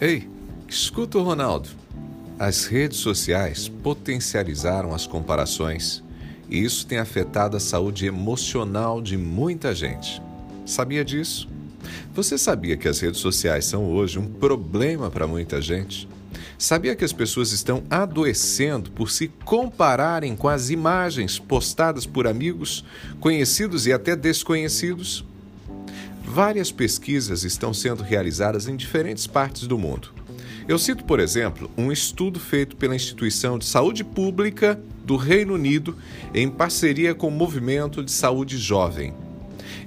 Ei, escuta o Ronaldo. As redes sociais potencializaram as comparações e isso tem afetado a saúde emocional de muita gente. Sabia disso? Você sabia que as redes sociais são hoje um problema para muita gente? Sabia que as pessoas estão adoecendo por se compararem com as imagens postadas por amigos, conhecidos e até desconhecidos? Várias pesquisas estão sendo realizadas em diferentes partes do mundo. Eu cito, por exemplo, um estudo feito pela Instituição de Saúde Pública do Reino Unido em parceria com o Movimento de Saúde Jovem.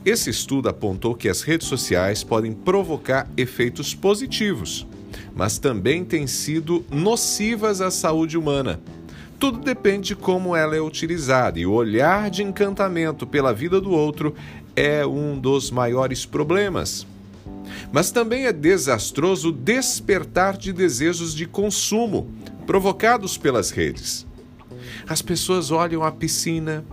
Esse estudo apontou que as redes sociais podem provocar efeitos positivos, mas também têm sido nocivas à saúde humana. Tudo depende de como ela é utilizada, e o olhar de encantamento pela vida do outro é um dos maiores problemas. Mas também é desastroso despertar de desejos de consumo provocados pelas redes. As pessoas olham a piscina,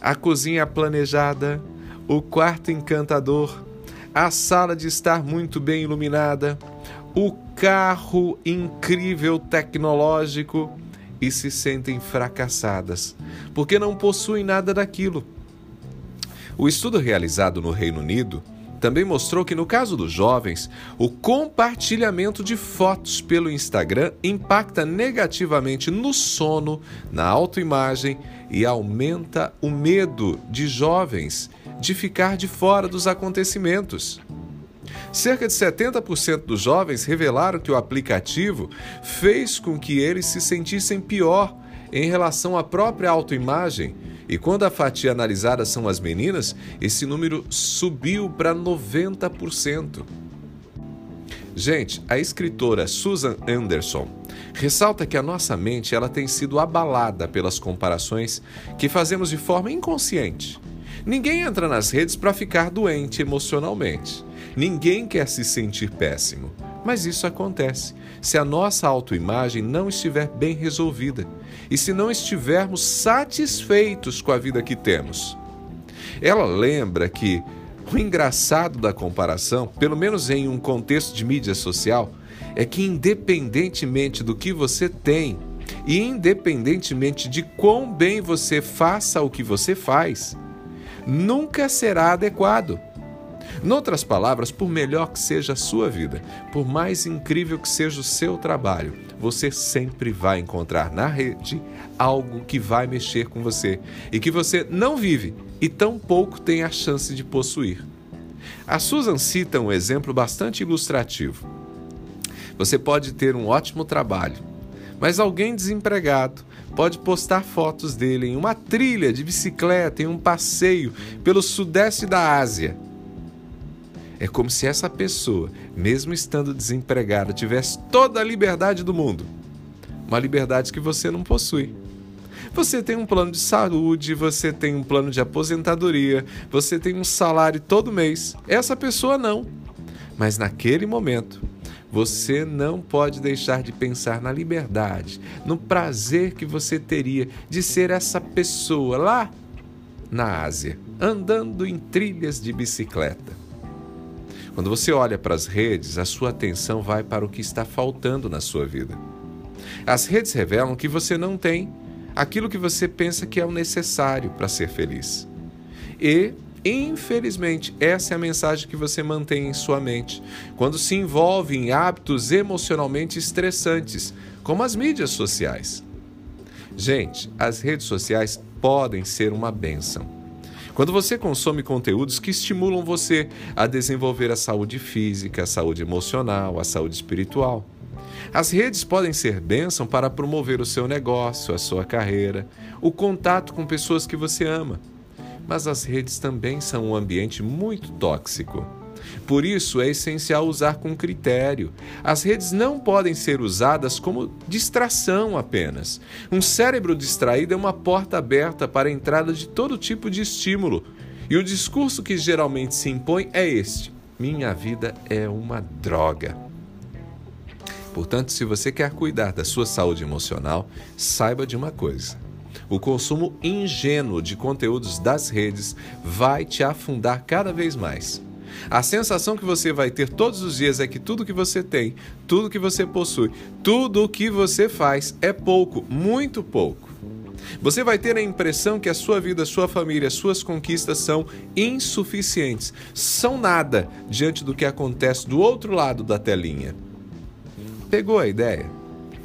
a cozinha planejada, o quarto encantador, a sala de estar muito bem iluminada, o carro incrível tecnológico e se sentem fracassadas, porque não possuem nada daquilo. O estudo realizado no Reino Unido também mostrou que, no caso dos jovens, o compartilhamento de fotos pelo Instagram impacta negativamente no sono, na autoimagem e aumenta o medo de jovens de ficar de fora dos acontecimentos. Cerca de 70% dos jovens revelaram que o aplicativo fez com que eles se sentissem pior em relação à própria autoimagem e quando a fatia analisada são as meninas, esse número subiu para 90%. Gente, a escritora Susan Anderson ressalta que a nossa mente ela tem sido abalada pelas comparações que fazemos de forma inconsciente. Ninguém entra nas redes para ficar doente emocionalmente. Ninguém quer se sentir péssimo. Mas isso acontece se a nossa autoimagem não estiver bem resolvida e se não estivermos satisfeitos com a vida que temos. Ela lembra que o engraçado da comparação, pelo menos em um contexto de mídia social, é que independentemente do que você tem e independentemente de quão bem você faça o que você faz, nunca será adequado. Noutras palavras, por melhor que seja a sua vida, por mais incrível que seja o seu trabalho, você sempre vai encontrar na rede algo que vai mexer com você e que você não vive e tão pouco tem a chance de possuir. A Susan cita um exemplo bastante ilustrativo. Você pode ter um ótimo trabalho, mas alguém desempregado pode postar fotos dele em uma trilha de bicicleta, em um passeio pelo sudeste da Ásia é como se essa pessoa, mesmo estando desempregada, tivesse toda a liberdade do mundo. Uma liberdade que você não possui. Você tem um plano de saúde, você tem um plano de aposentadoria, você tem um salário todo mês. Essa pessoa não. Mas naquele momento, você não pode deixar de pensar na liberdade, no prazer que você teria de ser essa pessoa lá na Ásia, andando em trilhas de bicicleta. Quando você olha para as redes, a sua atenção vai para o que está faltando na sua vida. As redes revelam que você não tem aquilo que você pensa que é o necessário para ser feliz. E, infelizmente, essa é a mensagem que você mantém em sua mente quando se envolve em hábitos emocionalmente estressantes, como as mídias sociais. Gente, as redes sociais podem ser uma benção quando você consome conteúdos que estimulam você a desenvolver a saúde física, a saúde emocional, a saúde espiritual. As redes podem ser bênção para promover o seu negócio, a sua carreira, o contato com pessoas que você ama. Mas as redes também são um ambiente muito tóxico. Por isso é essencial usar com critério. As redes não podem ser usadas como distração apenas. Um cérebro distraído é uma porta aberta para a entrada de todo tipo de estímulo. E o discurso que geralmente se impõe é este: minha vida é uma droga. Portanto, se você quer cuidar da sua saúde emocional, saiba de uma coisa. O consumo ingênuo de conteúdos das redes vai te afundar cada vez mais. A sensação que você vai ter todos os dias é que tudo que você tem, tudo que você possui, tudo o que você faz é pouco, muito pouco. Você vai ter a impressão que a sua vida, a sua família, as suas conquistas são insuficientes, são nada diante do que acontece do outro lado da telinha. Pegou a ideia?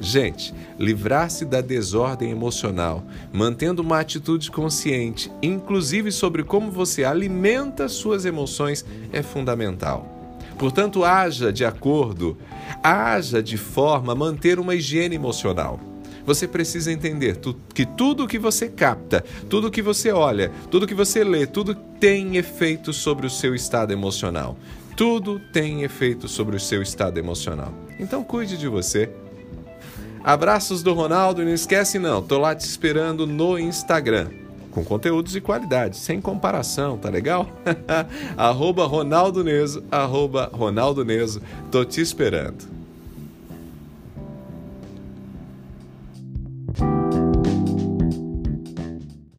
Gente, livrar-se da desordem emocional, mantendo uma atitude consciente, inclusive sobre como você alimenta suas emoções, é fundamental. Portanto, haja de acordo, haja de forma a manter uma higiene emocional. Você precisa entender que tudo que você capta, tudo que você olha, tudo que você lê, tudo tem efeito sobre o seu estado emocional. Tudo tem efeito sobre o seu estado emocional. Então cuide de você, Abraços do Ronaldo e não esquece não, tô lá te esperando no Instagram. Com conteúdos de qualidade, sem comparação, tá legal? arroba Ronaldo Neso, arroba Ronaldo Neso, tô te esperando.